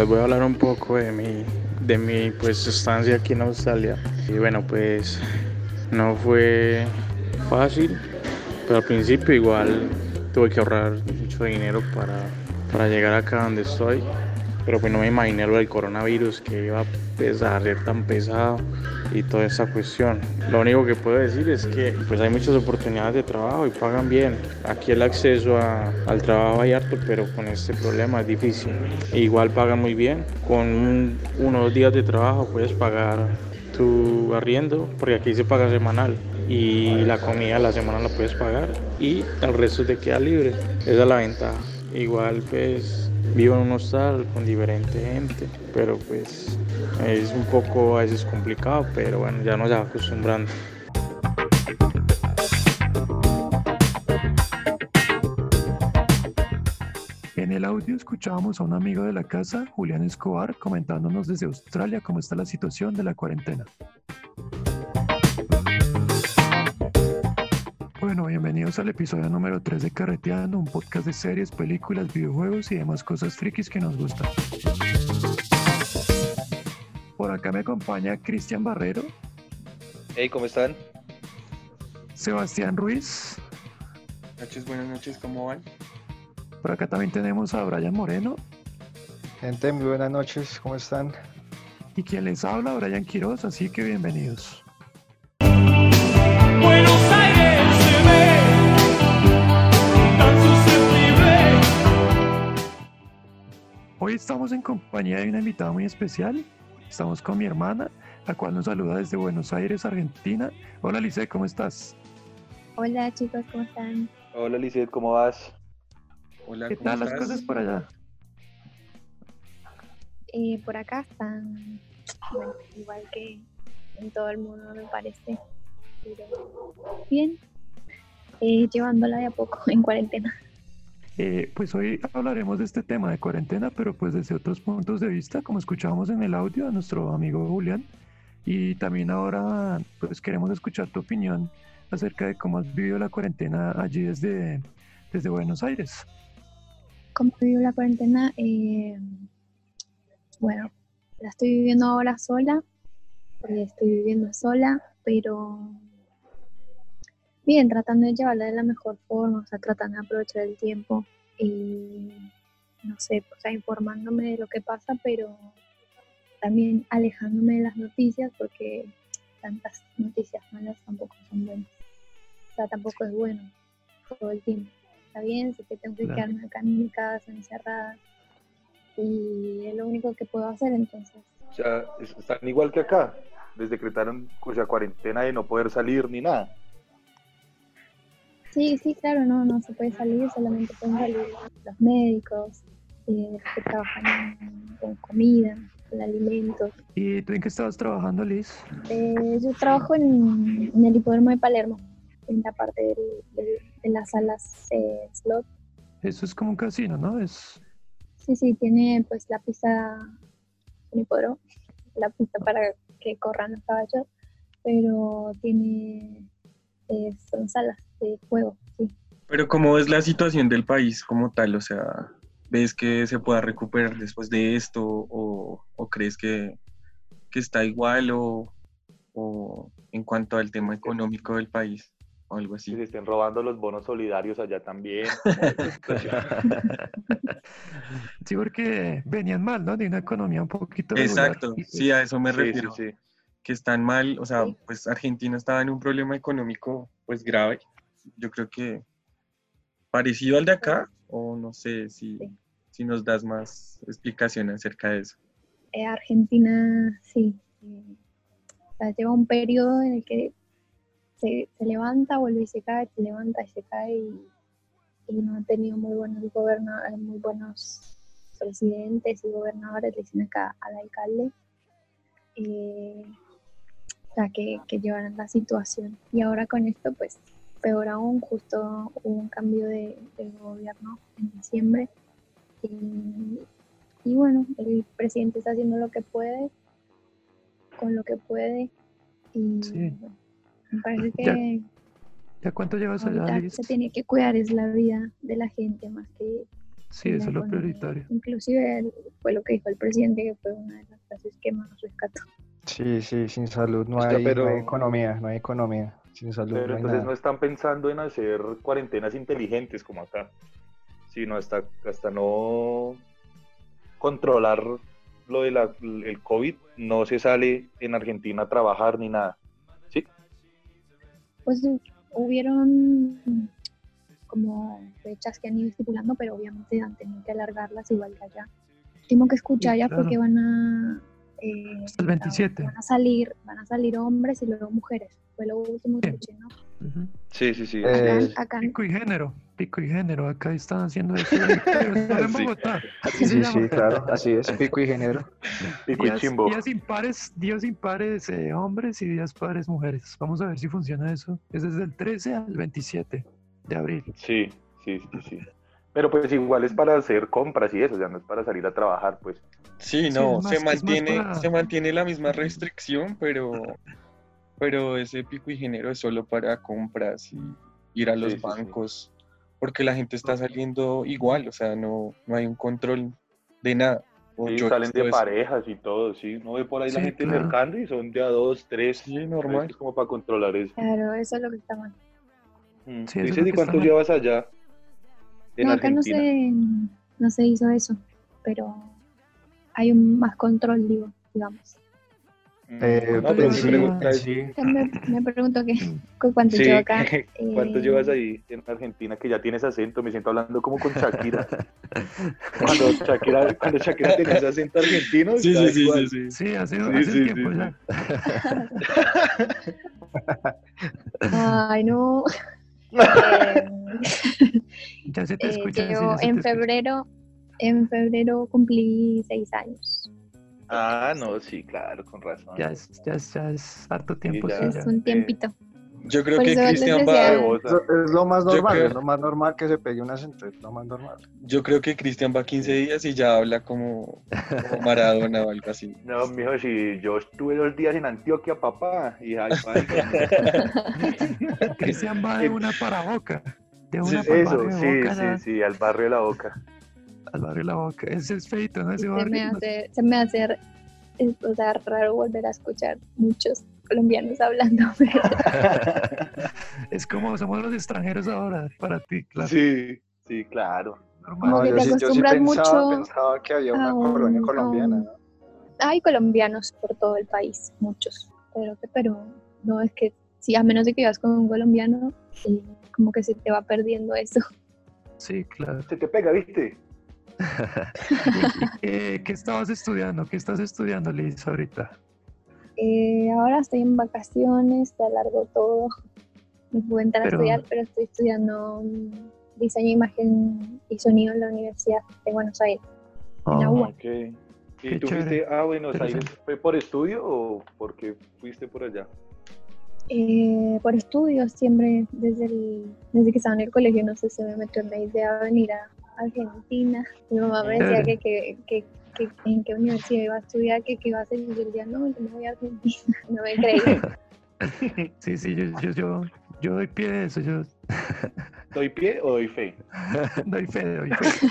les voy a hablar un poco de mi, de mi pues, estancia aquí en Australia. Y bueno, pues no fue fácil, pero al principio igual tuve que ahorrar mucho dinero para, para llegar acá donde estoy. Pero pues no me imaginé lo del coronavirus que iba a pesar, ser tan pesado y toda esa cuestión. Lo único que puedo decir es que pues hay muchas oportunidades de trabajo y pagan bien. Aquí el acceso al trabajo hay harto, pero con este problema es difícil. igual pagan muy bien. Con unos días de trabajo puedes pagar tu arriendo, porque aquí se paga semanal y la comida la semana la puedes pagar y el resto te queda libre. Esa es la ventaja. Igual pues vivo en un hostal con diferente gente, pero pues es un poco a veces complicado, pero bueno, ya nos va acostumbrando. En el audio escuchábamos a un amigo de la casa, Julián Escobar, comentándonos desde Australia cómo está la situación de la cuarentena. Bueno, bienvenidos al episodio número 3 de Carreteando, un podcast de series, películas, videojuegos y demás cosas frikis que nos gustan. Por acá me acompaña Cristian Barrero. Hey, ¿cómo están? Sebastián Ruiz. Noches, buenas noches, ¿cómo van? Por acá también tenemos a Brian Moreno. Gente, muy buenas noches, ¿cómo están? Y quien les habla, Brian Quiroz, así que bienvenidos. Hoy estamos en compañía de una invitada muy especial. Estamos con mi hermana, la cual nos saluda desde Buenos Aires, Argentina. Hola, Lice, ¿cómo estás? Hola, chicos, ¿cómo están? Hola, Lizeth, ¿cómo vas? Hola, ¿qué tal las cosas por allá? Eh, por acá están igual que en todo el mundo, me parece. Pero bien, eh, llevándola de a poco en cuarentena. Eh, pues hoy hablaremos de este tema de cuarentena, pero pues desde otros puntos de vista, como escuchábamos en el audio a nuestro amigo Julián. Y también ahora pues queremos escuchar tu opinión acerca de cómo has vivido la cuarentena allí desde, desde Buenos Aires. ¿Cómo he vivido la cuarentena? Eh, bueno, la estoy viviendo ahora sola, porque estoy viviendo sola, pero bien, tratando de llevarla de la mejor forma, o sea, tratando de aprovechar el tiempo y, no sé, o sea, informándome de lo que pasa, pero también alejándome de las noticias porque tantas noticias malas tampoco son buenas. O sea, tampoco es bueno todo el tiempo. Está bien, sé que tengo que quedarme acá en mi casa, encerrada, y es lo único que puedo hacer entonces. O sea, están igual que acá, les decretaron o sea, cuarentena de no poder salir ni nada. Sí, sí, claro, no, no se puede salir, solamente pueden salir los médicos, eh, que trabajan con comida, con alimentos. ¿Y tú en qué estabas trabajando, Liz? Eh, yo trabajo en, el hipódromo de Palermo, en la parte de las salas eh, slot. Eso es como un casino, ¿no? Es... Sí, sí, tiene pues la pista, un hipódromo, la pista para que corran los caballos, pero tiene, son salas de juego, sí. Pero ¿cómo es la situación del país como tal? O sea, ¿ves que se pueda recuperar después de esto o, crees que, está igual o, en cuanto al tema económico del país o algo así? Que se estén robando los bonos solidarios allá también. sí, porque venían mal, ¿no? De una economía un poquito... Exacto, sí, a eso me refiero. Que están mal, o sea, pues Argentina estaba en un problema económico pues grave yo creo que parecido al de acá, o no sé si, si nos das más explicación acerca de eso. Eh, Argentina, sí. Eh, lleva un periodo en el que se, levanta, vuelve y se cae, se levanta y se cae, y, no ha tenido muy buenos gobernadores, muy buenos presidentes y gobernadores, le dicen acá al alcalde. Eh, o sea, que, que llevan la situación. Y ahora con esto, pues peor aún, justo hubo un cambio de, gobierno en diciembre y, bueno, el presidente está haciendo lo que puede, con lo que puede y sí. me parece que... ¿Ya, cuánto llevas allá? Se tiene que cuidar, es la vida de la gente más que Sí, eso es lo prioritario. Inclusive fue lo que dijo el presidente, que fue una de las frases que más rescató. Sí, sí, sin salud no, hay, economía, no hay economía. Sin salud pero entonces no están pensando en hacer cuarentenas inteligentes como acá, sino hasta, hasta no controlar lo del COVID, no se sale en Argentina a trabajar ni nada. ¿Sí? Pues hubieron como fechas que han ido estipulando, pero obviamente han tenido que alargarlas igual que allá. Tengo que escuchar ya porque van a eh, el 27. Van a salir, van a salir hombres y luego mujeres. Fue lo último que escuché, ¿no? Sí, sí, sí. Eh, pico y género, pico y género. Acá están haciendo eso. en Bogotá. Sí, sí, sí, claro, así es, pico y género. Pico días, y chimbo. Días impares, días impares eh, hombres y días pares mujeres. Vamos a ver si funciona eso. Es desde el 13 al 27 de abril. Sí, sí, sí, sí. Pero pues igual es para hacer compras y eso, ya no es para salir a trabajar, pues. Sí, no, se mantiene, se mantiene la misma restricción, pero, pero ese pico y género es solo para compras y ir a los bancos, porque la gente está saliendo igual, o sea, no, no hay un control de nada. Sí, salen de parejas y todo, sí. No ve por ahí la gente mercando y son de a dos, tres. Sí, normal. Es como para controlar eso. Claro, eso es lo que está mal. Mm. Dices, ¿y cuánto llevas allá? No, acá no se, no se hizo eso, pero hay un más control, digo, digamos. Mm. Eh, no, pero sí, me, pregunto qué, cuánto llevo acá. ¿Cuánto eh, llevas ahí en Argentina que ya tienes acento? Me siento hablando como con Shakira. cuando Shakira, cuando Shakira tenía ese acento argentino. Sí, sí, sí, sí, sí, sí. hace, hace tiempo ya. Ay, no. Ya se te eh, escucha. en febrero, en febrero cumplí seis años. Ah, no, sí, claro, con razón. Ya es, ya es, ya es harto tiempo. Sí, es un tiempito. Yo creo que Cristian va. Es lo más normal, es lo más normal que se pegue un acento, es lo más normal. Yo creo que Cristian va 15 días y ya habla como, como Maradona o algo así. No, mijo, si yo estuve dos días en Antioquia, papá, y Cristian va de una para boca. De una para Eso, sí, boca, sí, sí, al barrio de la boca. Al barrio de la boca. Ese es feito, ¿no? Ese se, me hace, se me hace o sea, raro volver a escuchar muchos colombianos hablando. es como somos los extranjeros ahora para ti, claro. Sí, sí, claro. Acostumbras yo mucho. Pensaba que había una colonia colombiana. Hay colombianos por todo el país, muchos. Pero, pero no es que, si a menos de que vivas con un colombiano, como que se te va perdiendo eso. Sí, claro. Se te pega, ¿viste? qué, qué, estabas estudiando? ¿Qué estás estudiando, Liz, ahorita? Eh, ahora estoy en vacaciones, te alargo todo. Me puedo entrar a estudiar, pero estoy estudiando diseño, imagen y sonido en la Universidad de Buenos Aires. Oh, ¿Y tú fuiste a Buenos Aires? ¿Fue por estudio o porque fuiste por allá? Eh, por estudio, siempre, desde, desde que estaba en el colegio, no sé, se me metió en la idea de venir a Argentina. Mi mamá me decía que, que, que en qué universidad iba a estudiar, que, iba a hacer, y yo decía, no, yo no voy a Argentina, no me creí. Sí, sí, yo, yo, yo, yo doy pie de eso, yo... ¿Doy pie o doy fe? doy fe, doy fe.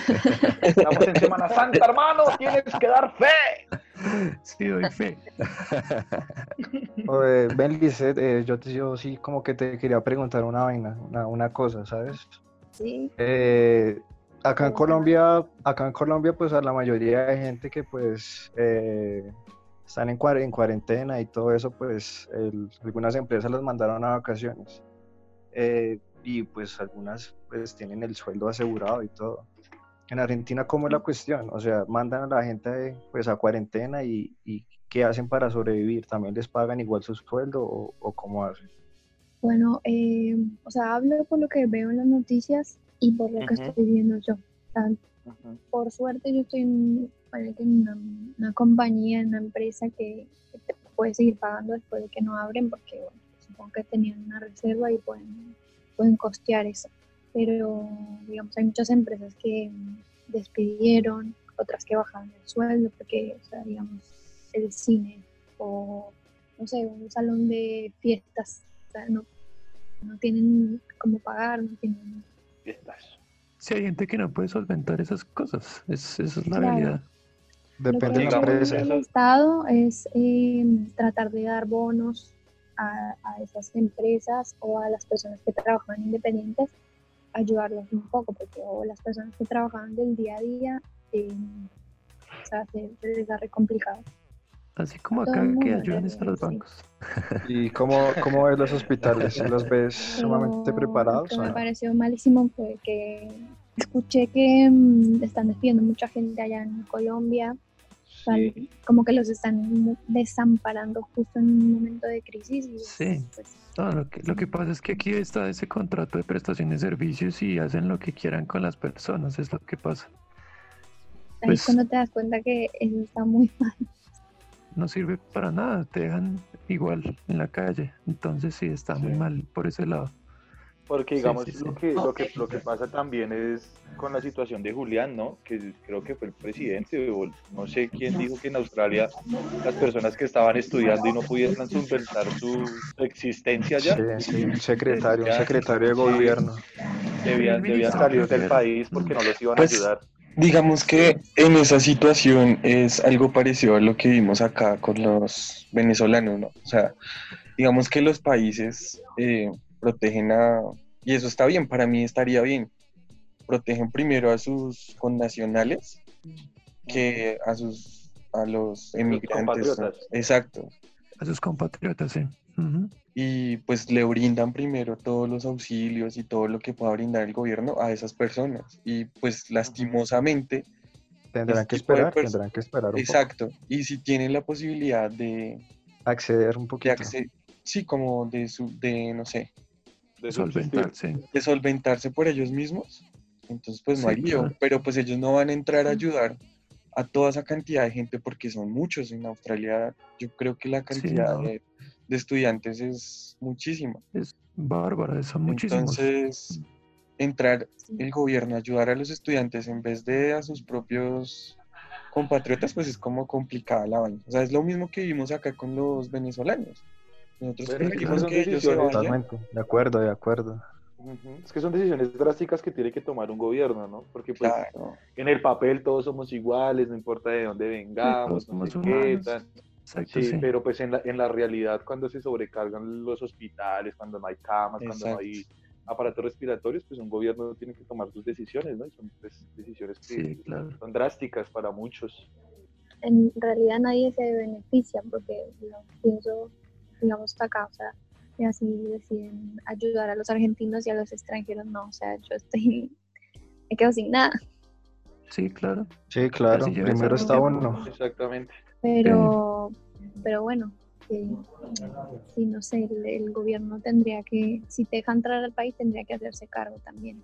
Estamos en Semana Santa, hermano, tienes que dar fe. Sí, doy fe. Oye, ben eh, yo, yo sí como que te quería preguntar una vaina, una, una cosa, ¿sabes? Sí. Eh, Acá en Colombia, acá en Colombia, pues a la mayoría de gente que pues eh, están en, cuarentena y todo eso, pues algunas empresas las mandaron a vacaciones. Eh, y pues algunas pues tienen el sueldo asegurado y todo. En Argentina, ¿cómo es la cuestión? O sea, mandan a la gente pues a cuarentena y, ¿qué hacen para sobrevivir? ¿También les pagan igual su sueldo o, cómo hacen? Bueno, eh, o sea, hablo por lo que veo en las noticias y por lo que estoy viendo yo. Por suerte yo estoy en, una, compañía, en una empresa que, te puede seguir pagando después de que no abren porque supongo que tenían una reserva y pueden, pueden costear eso. Pero digamos, hay muchas empresas que despidieron, otras que bajaron el sueldo porque, o sea, digamos, el cine o, no sé, un salón de fiestas, o sea, no, no tienen cómo pagar, no tienen Sí, hay gente que no puede solventar esas cosas. Es, esa es la realidad. Depende de la empresa. El Estado es eh, tratar de dar bonos a, esas empresas o a las personas que trabajan independientes, ayudarlos un poco, porque o las personas que trabajan del día a día, eh, o sea, se, les hace complicado. Así como acá que ayudan a los bancos. ¿Y cómo, cómo ves los hospitales? ¿Los ves sumamente preparados? Lo que me pareció malísimo fue que escuché que mm, están despidiendo mucha gente allá en Colombia. Como que los están desamparando justo en un momento de crisis. sí. Pues, lo, que, lo que pasa es que aquí está ese contrato de prestación de servicios y hacen lo que quieran con las personas, es lo que pasa. Ahí pues, cuando te das cuenta que eso está muy mal no sirve para nada, te dejan igual en la calle. Entonces sí, está muy mal por ese lado. Porque digamos, Lo, que, lo, que, lo que pasa también es con la situación de Julián, ¿no? Que creo que fue el presidente, o no sé quién dijo que en Australia las personas que estaban estudiando y no pudieran solventar su existencia ya. Sí, sí, secretario, secretario de gobierno. Debían, debían salir del país porque no los iban a pues, ayudar. Digamos que en esa situación es algo parecido a lo que vimos acá con los venezolanos, ¿no? O sea, digamos que los países eh, protegen a, y eso está bien, para mí estaría bien, protegen primero a sus connacionales que a sus a los emigrantes. Exacto. A sus compatriotas, sí y pues le brindan primero todos los auxilios y todo lo que pueda brindar el gobierno a esas personas. Y pues lastimosamente... Tendrán que esperar, tendrán que esperar. Un Exacto. Y si tienen la posibilidad de... Acceder un poquito. sí, como de, su, de, no sé. De solventarse. De solventarse por ellos mismos. Entonces pues no hay lío. Pero pues ellos no van a entrar a ayudar a toda esa cantidad de gente porque son muchos en Australia. Yo creo que la cantidad de de estudiantes es muchísimo. Es bárbara, son muchísimos. Entonces, entrar el gobierno a ayudar a los estudiantes en vez de a sus propios compatriotas, pues es como complicada la vaina. O sea, es lo mismo que vimos acá con los venezolanos. Nosotros preferimos que ellos se vayan. De acuerdo, de acuerdo. Es que son decisiones drásticas que tiene que tomar un gobierno, ¿no? Porque pues en el papel todos somos iguales, no importa de dónde vengamos, no sé qué, sí, pero pues en la, en la realidad cuando se sobrecargan los hospitales, cuando no hay camas, cuando no hay aparatos respiratorios, pues un gobierno tiene que tomar sus decisiones, ¿no? Y son pues, decisiones que son drásticas para muchos. En realidad nadie se beneficia porque pienso, digamos, acá, o sea, y así deciden ayudar a los argentinos y a los extranjeros, no, o sea, yo estoy, me quedo sin nada. Sí, claro. Sí, claro, primero está uno. Exactamente. Pero, pero bueno, si no sé, el, gobierno tendría que, si te deja entrar al país, tendría que hacerse cargo también.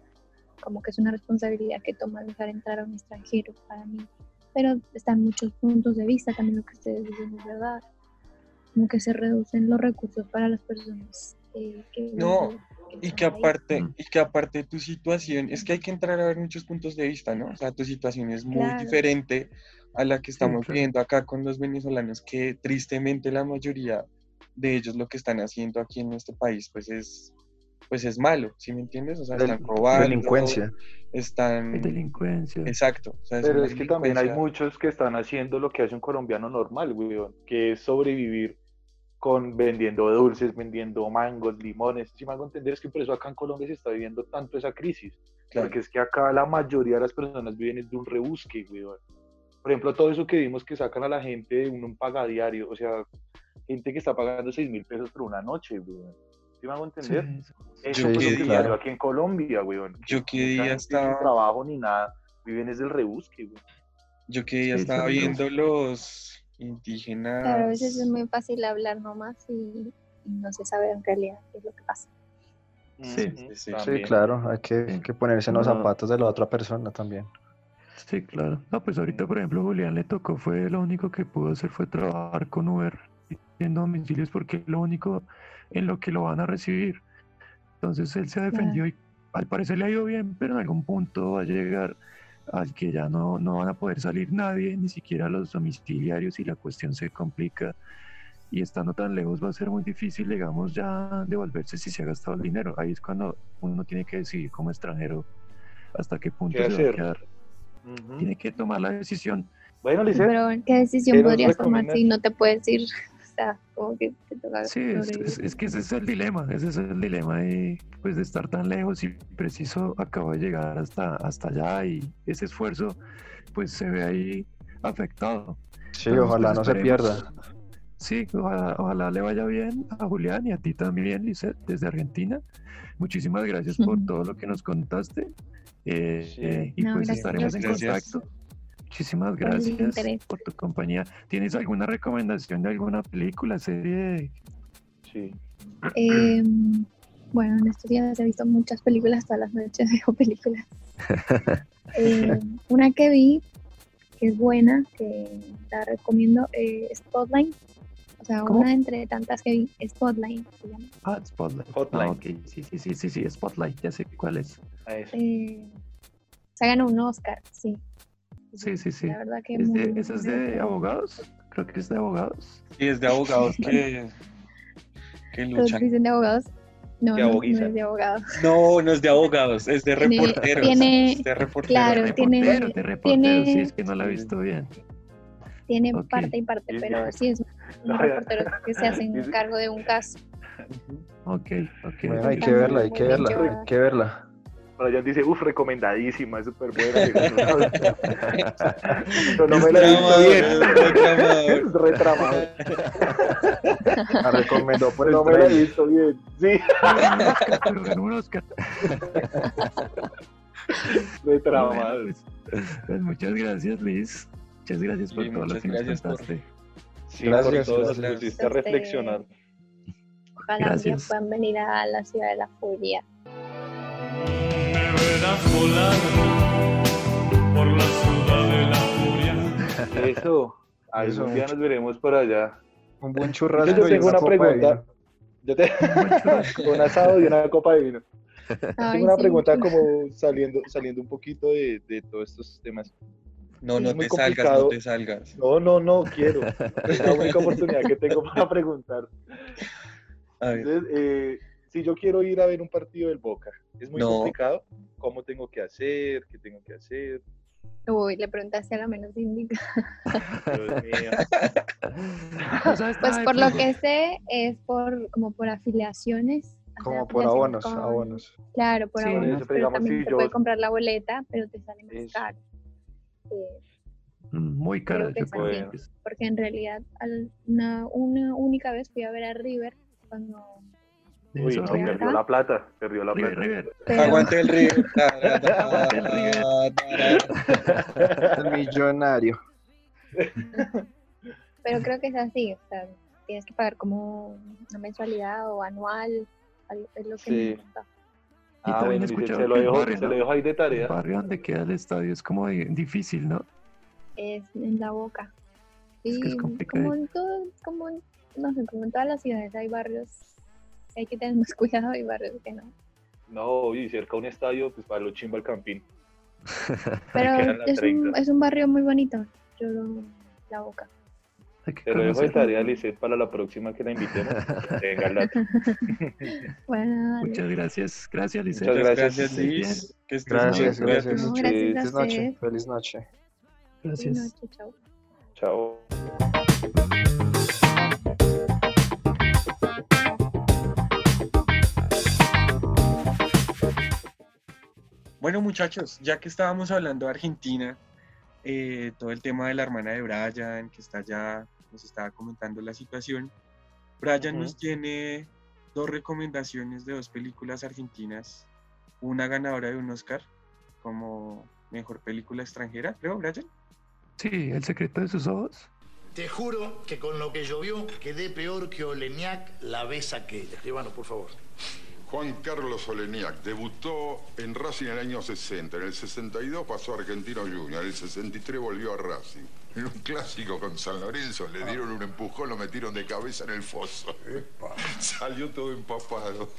Como que es una responsabilidad que toma dejar entrar a un extranjero para mí. Pero están muchos puntos de vista, también lo que ustedes dicen es verdad. Como que se reducen los recursos para las personas eh, que... No, y que aparte, y que aparte tu situación, es que hay que entrar a ver muchos puntos de vista, ¿no? O sea, tu situación es muy diferente a la que estamos viendo acá con los venezolanos, que tristemente la mayoría de ellos lo que están haciendo aquí en nuestro país, pues es pues es malo, ¿sí me entiendes? O sea, están robando. Delincuencia. Están... Delincuencia. Exacto. Pero es que también hay muchos que están haciendo lo que hace un colombiano normal, güey, que es sobrevivir con vendiendo dulces, vendiendo mangos, limones. Si me hago entender es que por eso acá en Colombia se está viviendo tanto esa crisis. Porque es que acá la mayoría de las personas viven de un rebusque, güey. Por ejemplo, todo eso que vimos que sacan a la gente de un, paga diario, o sea, gente que está pagando 6 mil pesos por una noche, güey. ¿Sí me hago entender? Eso es lo que aquí en Colombia, güey. Yo que día estaba... Sin trabajo ni nada, viven desde el rebusque, güey. Yo que día estaba viendo los indígenas. Claro, a veces es muy fácil hablar nomás y, no se sabe en realidad qué es lo que pasa. Sí, sí, sí, claro, hay que, que ponerse en los zapatos de la otra persona también. Sí, claro. No, pues ahorita, por ejemplo, Julián le tocó, fue lo único que pudo hacer fue trabajar con Uber pidiendo domicilios porque es lo único en lo que lo van a recibir. Entonces él se defendió y al parecer le ha ido bien, pero en algún punto va a llegar al que ya no, no van a poder salir nadie, ni siquiera los domiciliarios y la cuestión se complica. Y estando tan lejos va a ser muy difícil, digamos, ya devolverse si se ha gastado el dinero. Ahí es cuando uno tiene que decidir como extranjero hasta qué punto se va a quedar. Tiene que tomar la decisión. Bueno, Pero ¿qué decisión podrías tomar si no te puedes ir? Sí, es, que ese es el dilema, ese es el dilema de, pues, de estar tan lejos y preciso acaba de llegar hasta, hasta allá y ese esfuerzo pues se ve ahí afectado. Sí, ojalá pues, no se pierda. Sí, ojalá, le vaya bien a Julián y a ti también, Lizeth, desde Argentina. Muchísimas gracias por todo lo que nos contaste. Eh, eh, y pues estaremos en contacto. Muchísimas gracias por, tu compañía. ¿Tienes alguna recomendación de alguna película, serie? Sí. Em, bueno, en estos días he visto muchas películas, todas las noches veo películas. Em, una que vi, que es buena, que la recomiendo, eh, Spotlight. O sea, una entre tantas que vi, Spotlight se llama. Ah, Spotlight. Ah, okay. Sí, sí, sí, sí, sí, Spotlight, ya sé cuál es. Eh, se ganó un Oscar, sí. Sí, sí, sí. La verdad que ¿Es de, ¿Eso es de abogados? Creo que es de abogados. Sí, es de abogados que, que luchan. dicen de abogados? No, no, no, es de abogados. No, no es de abogados, es de reporteros. Tiene, es de reporteros. Claro, tiene, de reporteros, tiene, sí, es que no la he visto bien. Tiene parte y parte, pero sí es un reportero que se hacen cargo de un caso. Ok, ok. Bueno, hay que verla, hay que verla, hay que verla. Brian dice, uff, recomendadísima, es súper buena. Pero no me la he visto bien. Retramado. La recomendó por el No me la he visto bien. Sí. Un Oscar. Retramado. Pues, pues, muchas gracias, Liz. Muchas gracias por todo lo que nos contaste. Sí, gracias, por todo, nos pusiste a reflexionar. Ojalá gracias. puedan venir a la ciudad de la furia por la ciudad de la furia. Eso, algún día nos veremos por allá. Un buen churrasco. Yo tengo una, pregunta. Yo tengo un asado y una copa de vino. tengo una pregunta como saliendo, saliendo un poquito de, de todos estos temas. No, no te salgas, no te salgas. No, no, no, quiero. Es la única oportunidad que tengo para preguntar. Entonces, eh, si yo quiero ir a ver un partido del Boca, es muy complicado. ¿Cómo tengo que hacer? ¿Qué tengo que hacer? Uy, le preguntaste a la menos indicada. Dios mío. pues por lo que sé, es por como por afiliaciones. Como por abonos, abonos. Claro, por abonos, pero, también te puede comprar la boleta, pero te sale más caro. Mm, muy caro. porque en realidad una, una única vez fui a ver a River cuando Uy, no, perdió la plata, perdió la plata. Aguante el río. Aguante el río. el millonario. Pero creo que es así, o sea, tienes que pagar como una mensualidad o anual, es lo que sí. Y ah, también bueno, se, lo dejo, se lo dejo ahí de tarea. El barrio donde queda el estadio es como difícil, ¿no? Es en la boca. Sí, es, como en todo, como en, no sé, como en todas las ciudades hay barrios hay que tener más cuidado y barrios que no. No, y cerca un estadio, pues para lo chimba el campín. Pero es un, es un, barrio muy bonito, yo lo, la boca. Te lo dejo de tarea, Lizeth, para la próxima que la invitemos. Venga, el dato. bueno, Muchas gracias. Gracias, Lizeth. Muchas gracias, Liz. Que gracias, gracias. No, gracias noche. Feliz noche. Gracias. Feliz noche, chao. Chao. Bueno, muchachos, ya que estábamos hablando de Argentina, eh, todo el tema de la hermana de Brian, que está allá, nos estaba comentando la situación. Brian nos tiene dos recomendaciones de dos películas argentinas, una ganadora de un Oscar como mejor película extranjera, creo, Brian. Sí, El secreto de sus ojos. Te juro que con lo que llovió quedé peor que Oleñac la vez aquella. Escribano, por favor. Juan Carlos Oleniak debutó en Racing en el año 60. En el 62 pasó a Argentino Junior. En el 63 volvió a Racing. En un clásico con San Lorenzo le dieron un empujón, lo metieron de cabeza en el foso. Salió todo empapado.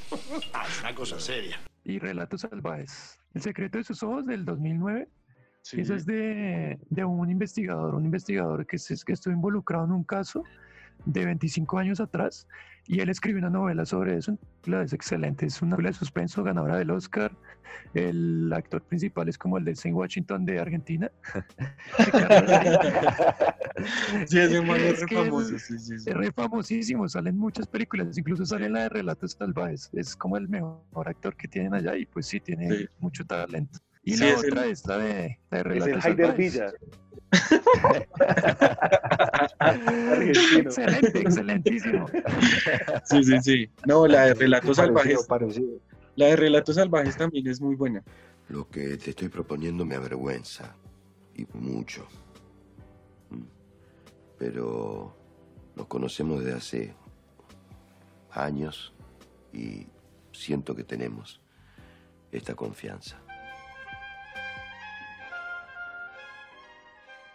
Ah, es una cosa seria. Y Relatos Salvajes. El secreto de sus ojos del 2009. Eso es de, de, un investigador, un investigador que, que estuvo involucrado en un caso de 25 años atrás y él escribió una novela sobre eso. Es excelente, es una novela de suspenso ganadora del Oscar. El actor principal es como el de Saint Washington de Argentina. sí, es, es re famoso. Sí, sí, Es re famosísimo, salen muchas películas, incluso sale la de Relatos Salvajes. Es como el mejor actor que tienen allá y pues sí, tiene mucho talento. Y la otra es la de, la de Relatos es el Villa. Excelente, excelentísimo. Sí, sí, sí. No, la de Relatos Salvajes. La de Relatos Salvajes también es muy buena. Lo que te estoy proponiendo me avergüenza. Y mucho. Mm. Pero nos conocemos desde hace años y siento que tenemos esta confianza.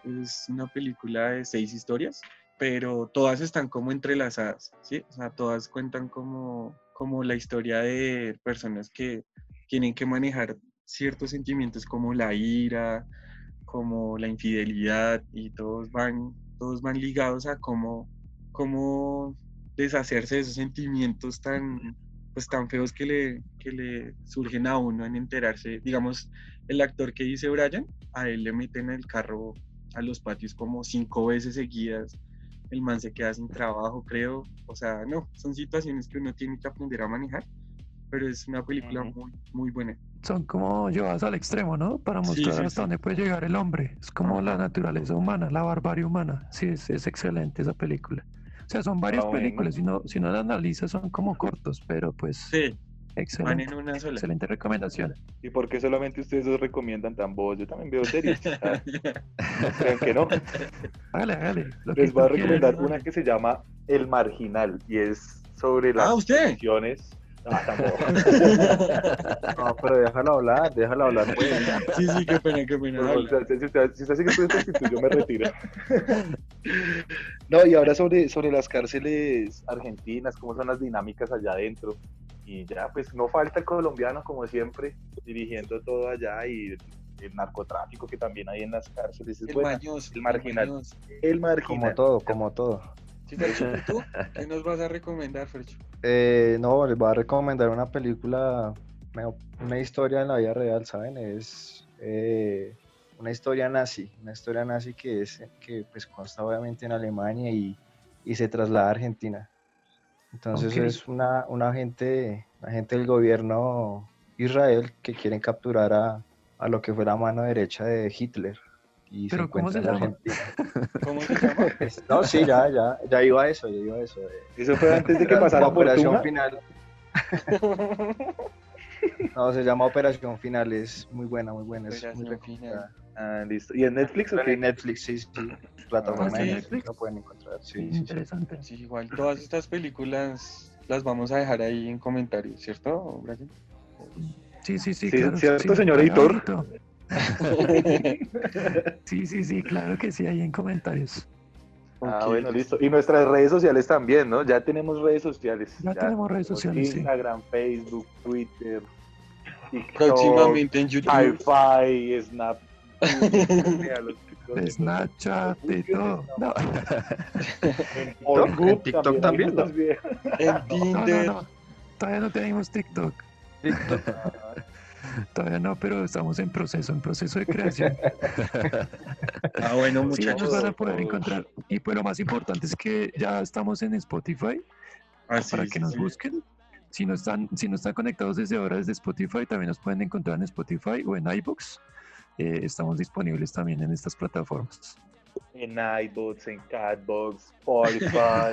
Es una película de seis historias, pero todas están como entrelazadas, ¿sí? O sea, todas cuentan como, como la historia de personas que tienen que manejar ciertos sentimientos como la ira, como la infidelidad y todos van, todos van ligados a cómo, cómo deshacerse de esos sentimientos tan, pues, tan feos que le, que le surgen a uno en enterarse. Digamos, el actor que dice Brian, a él le meten el carro a los patios como cinco veces seguidas, el man se queda sin trabajo, creo. O sea, no, son situaciones que uno tiene que aprender a manejar, pero es una película muy, muy buena. Son como llevadas al extremo, ¿no? Para mostrar hasta dónde puede llegar el hombre. Es como la naturaleza humana, la barbarie humana. Sí, es, es excelente esa película. O sea, son varias ah, películas, si no, si no la analizas son como cortos, pero pues... Sí, Excelente. Excelente recomendación. ¿Y por qué solamente ustedes dos recomiendan tan vos? Yo también veo series. ¿Crean que no? Hágale, hágale. Les voy a recomendar una que se llama El Marginal y es sobre las ah, ¿usted? Ah, no, pero déjalo hablar, déjalo hablar. Pues. Sí, sí, qué pena, qué pena. No, si, usted, si usted sigue yo me retiro. No, y ahora sobre, sobre las cárceles argentinas, cómo son las dinámicas allá adentro y ya, pues no falta el colombiano, como siempre, dirigiendo todo allá y el narcotráfico que también hay en las cárceles. Es el, el marginal. El, marginal. Como todo, como todo. ¿tú? ¿Qué nos vas a recomendar, Fercho? Eh, no, les voy a recomendar una película, una historia en la vida real, ¿saben? Es eh, una historia nazi, una historia nazi que es que pues consta obviamente en Alemania y, y se traslada a Argentina. Entonces es una, una agente, agente del gobierno Israel que quieren capturar a, a lo que fue la mano derecha de Hitler. Y ¿Pero se cómo se llama? ¿Cómo se llama? No, sí, ya, ya, ya iba a eso, ya iba a eso. Eso fue antes de que pasara la Operación Final. No, se llama Operación Final, es muy buena, muy buena. Es muy Final. Ah, listo. ¿Y en Netflix o qué? En Netflix, sí, sí. Plataforma ah, de Netflix lo pueden encontrar. Sí, Interesante. Sí, igual todas estas películas las vamos a dejar ahí en comentarios, ¿cierto, Brian? Sí, sí, sí. sí claro, ¿Cierto, señor editor? sí, sí, sí, claro que sí, ahí en comentarios. Ah, bueno, listo. Y nuestras redes sociales también, ¿no? Ya tenemos redes sociales. Ya, tenemos redes sociales. Instagram, Facebook, Twitter, TikTok, próximamente en YouTube. Hi-Fi, Snap. Snapchat y todo. No. ¿En TikTok, también? En Tinder. Todavía no tenemos TikTok. TikTok. Todavía no, pero estamos en proceso, en proceso de creación. ah, bueno, muchachos. Sí, van a poder encontrar. Y pues lo más importante es que ya estamos en Spotify ah, para que nos busquen. Si no, están, si no están conectados desde ahora desde Spotify, también nos pueden encontrar en Spotify o en iBooks. Eh, estamos disponibles también en estas plataformas en iBooks, en Catbox, Spotify,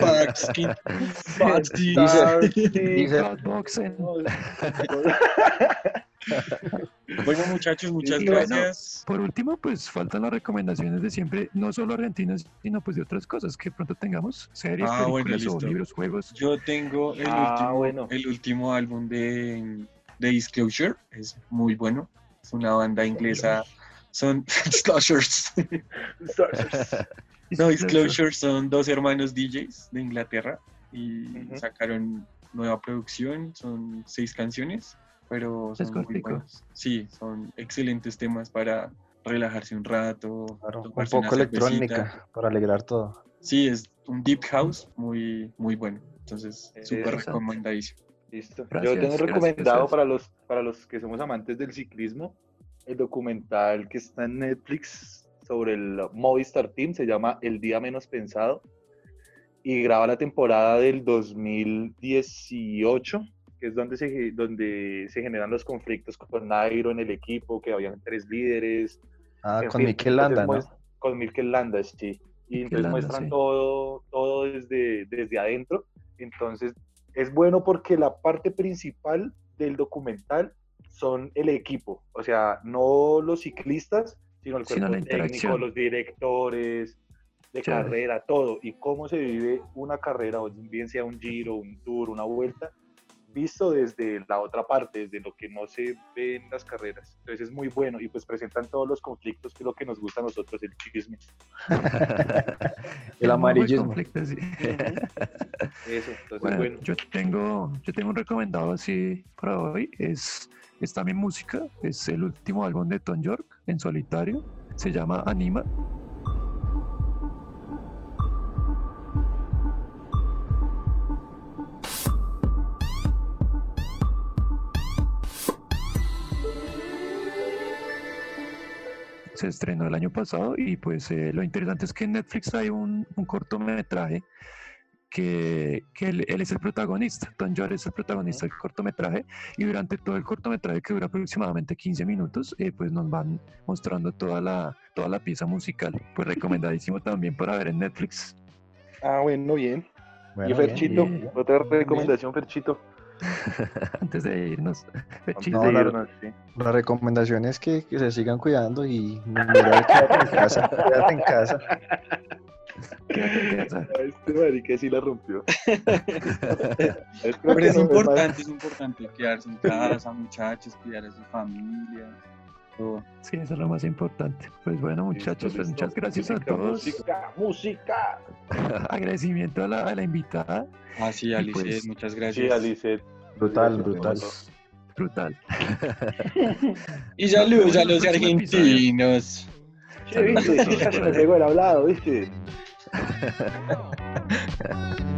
Bueno, muchachos, muchas gracias. por último, pues faltan las recomendaciones de siempre, no solo argentinas, sino pues de otras cosas que pronto tengamos, series, ah, películas o libros, juegos. Yo tengo el, ah, último, el último álbum de, de Disclosure, es muy bueno. Es una banda inglesa son Disclosures. no, Disclosures son dos hermanos DJs de Inglaterra y sacaron nueva producción, son seis canciones, pero son muy buenos. Sí, son excelentes temas para relajarse un rato. un poco electrónica para alegrar todo. Sí, es un deep house muy, muy bueno. Entonces, súper recomendadísimo. Listo. Yo tengo recomendado para los, para los que somos amantes del ciclismo el documental que está en Netflix sobre el Movistar Team, se llama El Día Menos Pensado y graba la temporada del 2018, que es donde se, donde se generan los conflictos con Nairo en el equipo, que habían tres líderes. Ah, con Mikel Landa, ¿no? Con Mikel Landa, sí. Y entonces muestran todo, todo desde, desde adentro. Entonces es bueno porque la parte principal del documental son el equipo, o sea, no los ciclistas, sino el cuerpo técnico, los directores de carrera, todo, y cómo se vive una carrera, bien sea un giro, un tour, una vuelta, visto desde la otra parte, desde lo que no se ve en las carreras. Entonces es muy bueno. Y pues presentan todos los conflictos que es lo que nos gusta a nosotros, el chisme. el amarillismo. Eso, entonces bueno, Yo tengo, yo tengo un recomendado así para hoy, es, es también música, es el último álbum de Tom York en solitario, se llama Anima se estrenó el año pasado y pues eh, lo interesante es que en Netflix hay un, cortometraje que, él, es el protagonista, Tom York es el protagonista del cortometraje y durante todo el cortometraje que dura aproximadamente 15 minutos eh, pues nos van mostrando toda la, toda la pieza musical, pues recomendadísimo también para ver en Netflix. Ah, bueno, bien. y Ferchito, otra recomendación, Ferchito. Antes de irnos. No, la, recomendación es que, se sigan cuidando y mira, quédate en casa. Quédate en casa. Quédate en casa. Este marica sí la rompió. Pero es importante, es importante quedarse en casa, muchachos, cuidar a su familia. Sí, eso es lo más importante. Pues bueno, muchachos, pues muchas gracias a todos. Música, música. Agradecimiento a la, a la invitada. Ah, sí, Alice, pues, muchas gracias. Sí, Brutal, brutal. Brutal. y saludos a los argentinos. Sí, viste, se me pegó el hablado, viste.